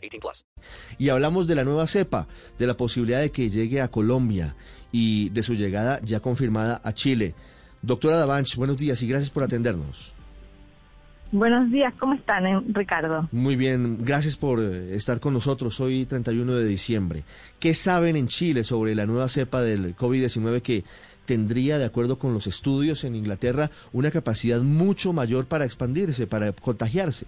18 plus. Y hablamos de la nueva cepa, de la posibilidad de que llegue a Colombia y de su llegada ya confirmada a Chile. Doctora Davanch, buenos días y gracias por atendernos. Buenos días, ¿cómo están, eh, Ricardo? Muy bien, gracias por eh, estar con nosotros hoy 31 de diciembre. ¿Qué saben en Chile sobre la nueva cepa del COVID-19 que tendría, de acuerdo con los estudios en Inglaterra, una capacidad mucho mayor para expandirse, para contagiarse?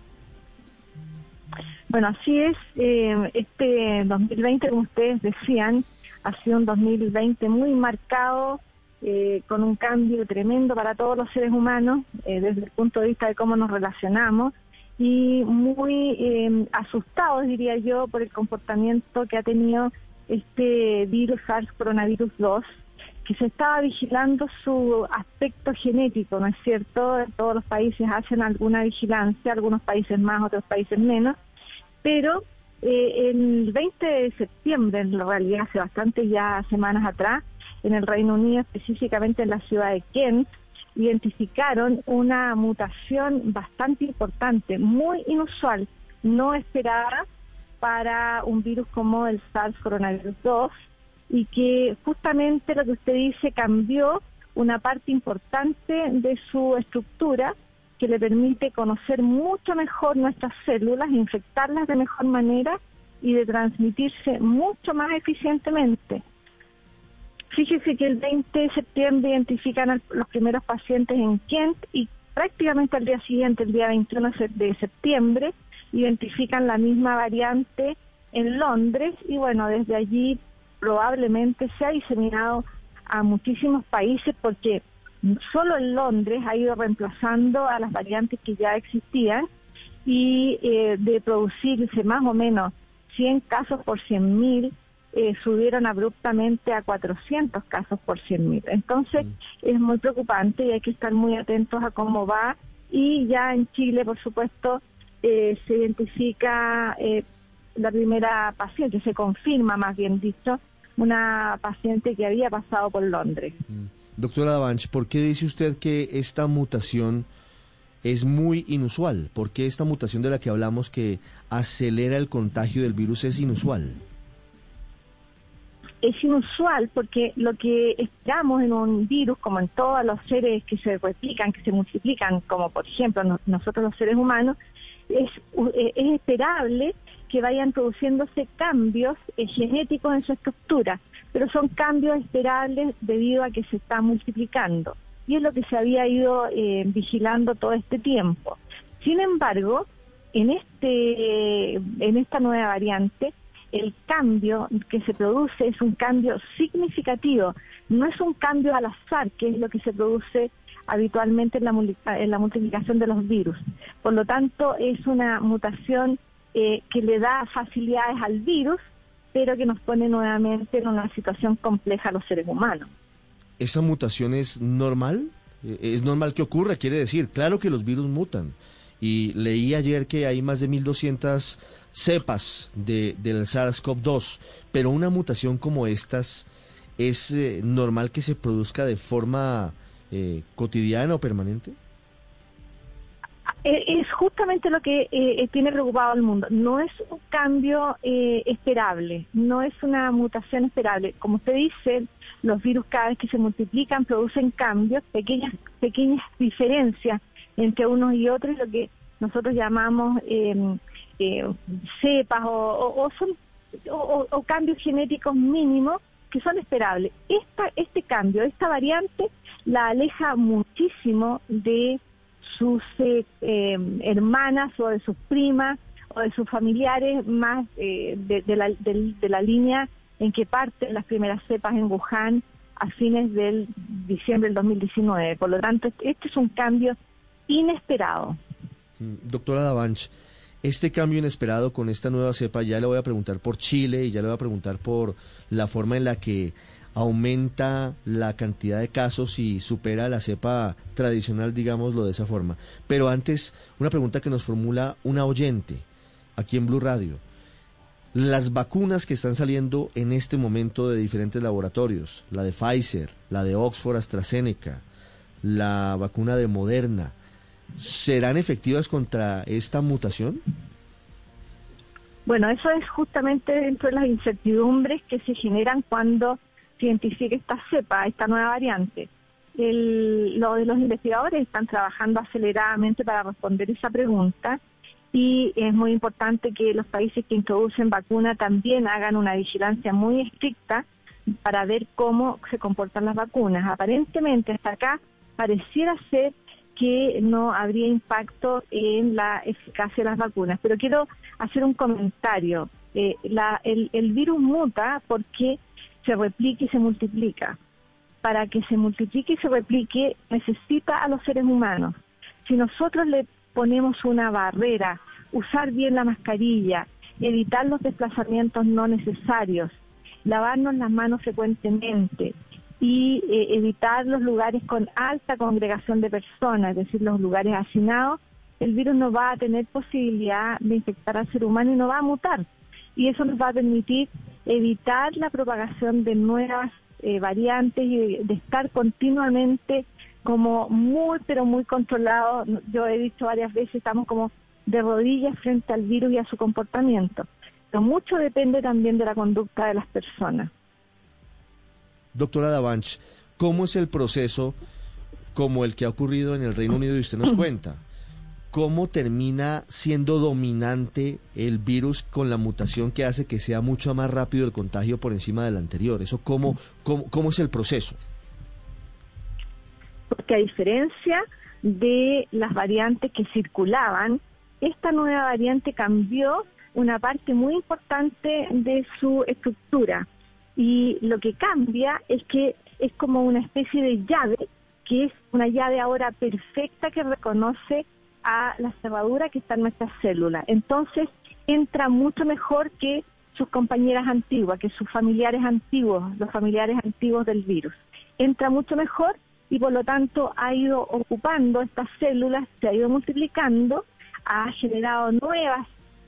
Bueno, así es. Eh, este 2020, como ustedes decían, ha sido un 2020 muy marcado eh, con un cambio tremendo para todos los seres humanos eh, desde el punto de vista de cómo nos relacionamos y muy eh, asustados, diría yo, por el comportamiento que ha tenido este virus SARS coronavirus 2, que se estaba vigilando su aspecto genético, ¿no es cierto? Todos los países hacen alguna vigilancia, algunos países más, otros países menos, pero eh, el 20 de septiembre, en realidad hace bastante ya semanas atrás, en el Reino Unido, específicamente en la ciudad de Kent, identificaron una mutación bastante importante, muy inusual, no esperada para un virus como el SARS coronavirus 2 y que justamente lo que usted dice cambió una parte importante de su estructura que le permite conocer mucho mejor nuestras células, infectarlas de mejor manera y de transmitirse mucho más eficientemente. Fíjese que el 20 de septiembre identifican los primeros pacientes en Kent y prácticamente al día siguiente, el día 21 de septiembre, identifican la misma variante en Londres y bueno, desde allí probablemente se ha diseminado a muchísimos países porque solo en Londres ha ido reemplazando a las variantes que ya existían y eh, de producirse más o menos 100 casos por 100.000 eh, subieron abruptamente a 400 casos por 100.000. Entonces mm. es muy preocupante y hay que estar muy atentos a cómo va. Y ya en Chile, por supuesto, eh, se identifica eh, la primera paciente, se confirma más bien dicho, una paciente que había pasado por Londres. Mm. Doctora Davanch, ¿por qué dice usted que esta mutación es muy inusual? ¿Por qué esta mutación de la que hablamos que acelera el contagio del virus es inusual? es inusual porque lo que esperamos en un virus, como en todos los seres que se replican, que se multiplican, como por ejemplo nosotros los seres humanos, es, es esperable que vayan produciéndose cambios eh, genéticos en su estructura, pero son cambios esperables debido a que se está multiplicando. Y es lo que se había ido eh, vigilando todo este tiempo. Sin embargo, en, este, en esta nueva variante, el cambio que se produce es un cambio significativo, no es un cambio al azar, que es lo que se produce habitualmente en la, en la multiplicación de los virus. Por lo tanto, es una mutación eh, que le da facilidades al virus, pero que nos pone nuevamente en una situación compleja a los seres humanos. ¿Esa mutación es normal? Eh, ¿Es normal que ocurra? Quiere decir, claro que los virus mutan. Y leí ayer que hay más de 1.200 cepas de, del SARS-CoV-2, pero una mutación como estas es eh, normal que se produzca de forma eh, cotidiana o permanente? Eh, es justamente lo que tiene preocupado al mundo. No es un cambio esperable, no es una mutación esperable. Como usted dice, los virus cada vez que se multiplican producen cambios, pequeñas pequeñas diferencias entre unos y otros, lo que nosotros llamamos eh, cepas o, son o, cambios genéticos mínimos que son esperables. Esta, este cambio, esta variante, la aleja muchísimo de sus eh, em, hermanas o de sus primas o de sus familiares más eh, de, la, de, la línea en que parten las primeras cepas en Wuhan a fines del diciembre del 2019. Por lo tanto, este es un cambio inesperado. Mm, doctora Davanch, este cambio inesperado con esta nueva cepa, ya le voy a preguntar por Chile y ya le voy a preguntar por la forma en la que aumenta la cantidad de casos y supera la cepa tradicional, digámoslo de esa forma. Pero antes, una pregunta que nos formula una oyente aquí en Blue Radio. Las vacunas que están saliendo en este momento de diferentes laboratorios, la de Pfizer, la de Oxford AstraZeneca, la vacuna de Moderna, ¿serán efectivas contra esta mutación? Bueno, eso es justamente dentro de las incertidumbres que se generan cuando se identifica esta cepa, esta nueva variante. El, los investigadores están trabajando aceleradamente para responder esa pregunta y es muy importante que los países que introducen vacuna también hagan una vigilancia muy estricta para ver cómo se comportan las vacunas. Aparentemente hasta acá pareciera ser que no habría impacto en la eficacia de las vacunas. Pero quiero hacer un comentario. Eh, el, el virus muta porque se replique y se multiplica. Para que se multiplique y se replique necesita a los seres humanos. Si nosotros le ponemos una barrera, usar bien la mascarilla, evitar los desplazamientos no necesarios, lavarnos las manos frecuentemente y eh, evitar los lugares con alta congregación de personas, es decir, los lugares hacinados, el virus no va a tener posibilidad de infectar al ser humano y no va a mutar. Y eso nos va a permitir evitar la propagación de nuevas eh, variantes y de estar continuamente como muy, pero muy controlado. Yo he dicho varias veces, estamos como de rodillas frente al virus y a su comportamiento. Pero mucho depende también de la conducta de las personas. Doctora Davanch, ¿cómo es el proceso como el que ha ocurrido en el Reino Unido y usted nos cuenta? ¿Cómo termina siendo dominante el virus con la mutación que hace que sea mucho más rápido el contagio por encima del anterior? ¿Eso cómo, cómo, cómo es el proceso? porque a diferencia de las variantes que circulaban, esta nueva variante cambió una parte muy importante de su estructura. Y lo que cambia es que es como una especie de llave, que es una llave ahora perfecta que reconoce a la cerradura que está en nuestras células. Entonces entra mucho mejor que sus compañeras antiguas, que sus familiares antiguos, los familiares antiguos del virus. Entra mucho mejor y por lo tanto ha ido ocupando estas células, se ha ido multiplicando, ha generado nuevas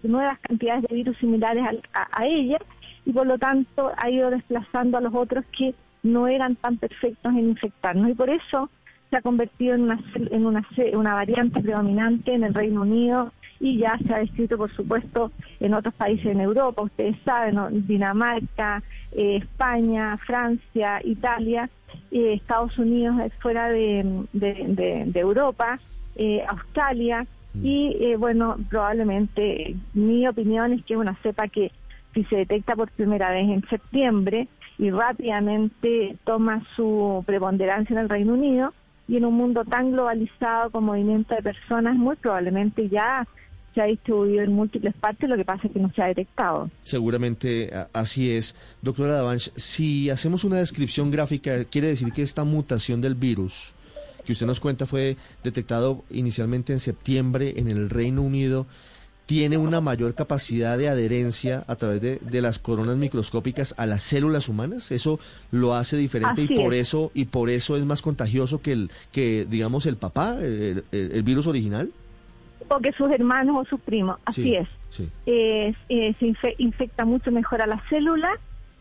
nuevas cantidades de virus similares a, ella y por lo tanto ha ido desplazando a los otros que no eran tan perfectos en infectarnos y por eso se ha convertido en una en una, una variante predominante en el Reino Unido y ya se ha descrito por supuesto en otros países en Europa, ustedes saben, Dinamarca, eh, España, Francia, Italia, eh, Estados Unidos es fuera de, Europa, eh, Australia, mm. y eh, bueno, probablemente mi opinión es que es una cepa que si se detecta por primera vez en septiembre y rápidamente toma su preponderancia en el Reino Unido, y en un mundo tan globalizado con movimiento de personas, muy probablemente ya se ha distribuido en múltiples partes, lo que pasa es que no se ha detectado. Seguramente así es. Doctora Davanch, si hacemos una descripción gráfica, quiere decir que esta mutación del virus que usted nos cuenta fue detectado inicialmente en septiembre en el Reino Unido, tiene una mayor capacidad de adherencia a través de, las coronas microscópicas a las células humanas. Eso lo hace diferente y por eso y por eso es más contagioso que el que digamos el papá, el virus original o que sus hermanos o sus primos. Así es. Eh, se infecta mucho mejor a la célula,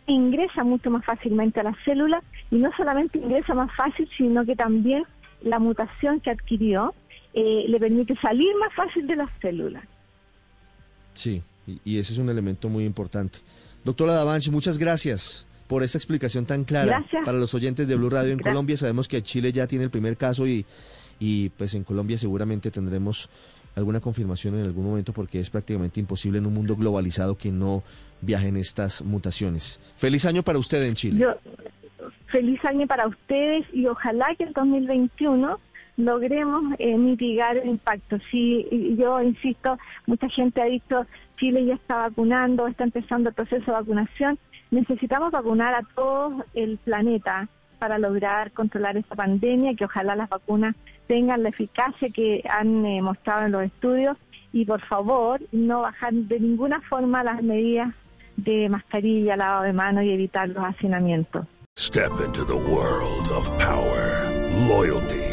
ingresa mucho más fácilmente a la célula y no solamente ingresa más fácil, sino que también la mutación que adquirió eh, le permite salir más fácil de las células. Sí, y, ese es un elemento muy importante. Doctora Davanchi, muchas gracias por esta explicación tan clara para los oyentes de Blue Radio en Colombia. Sabemos que Chile ya tiene el primer caso y, y pues en Colombia seguramente tendremos alguna confirmación en algún momento porque es prácticamente imposible en un mundo globalizado que no viajen estas mutaciones. Feliz año para usted en Chile. feliz año para ustedes y ojalá que el 2021 logremos eh, mitigar el impacto. Sí, yo insisto, mucha gente ha dicho Chile ya está vacunando, está empezando el proceso de vacunación. Necesitamos vacunar a todo el planeta para lograr controlar esta pandemia, que ojalá las vacunas tengan la eficacia que han eh, mostrado en los estudios y por favor no bajar de ninguna forma las medidas de mascarilla, lavado de manos y evitar los hacinamientos. Step into the world of power, loyalty,